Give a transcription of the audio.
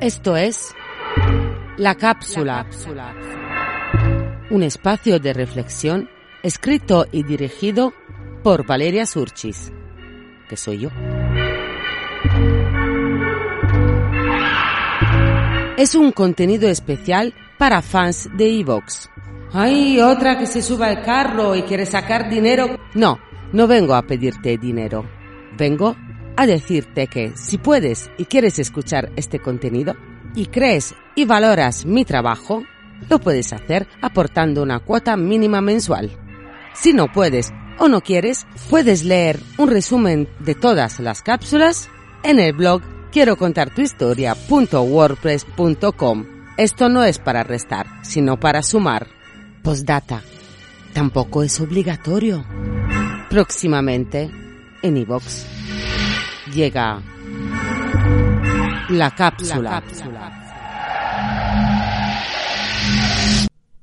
Esto es La Cápsula, un espacio de reflexión escrito y dirigido por Valeria Surchis, que soy yo. Es un contenido especial para fans de Evox. ¡Ay, otra que se suba al carro y quiere sacar dinero! No, no vengo a pedirte dinero. Vengo a decirte que si puedes y quieres escuchar este contenido y crees y valoras mi trabajo, lo puedes hacer aportando una cuota mínima mensual. Si no puedes o no quieres, puedes leer un resumen de todas las cápsulas en el blog quiero contar tu historia.wordpress.com. Esto no es para restar, sino para sumar. Postdata. Tampoco es obligatorio. Próximamente, en iVox llega la cápsula. La cápsula.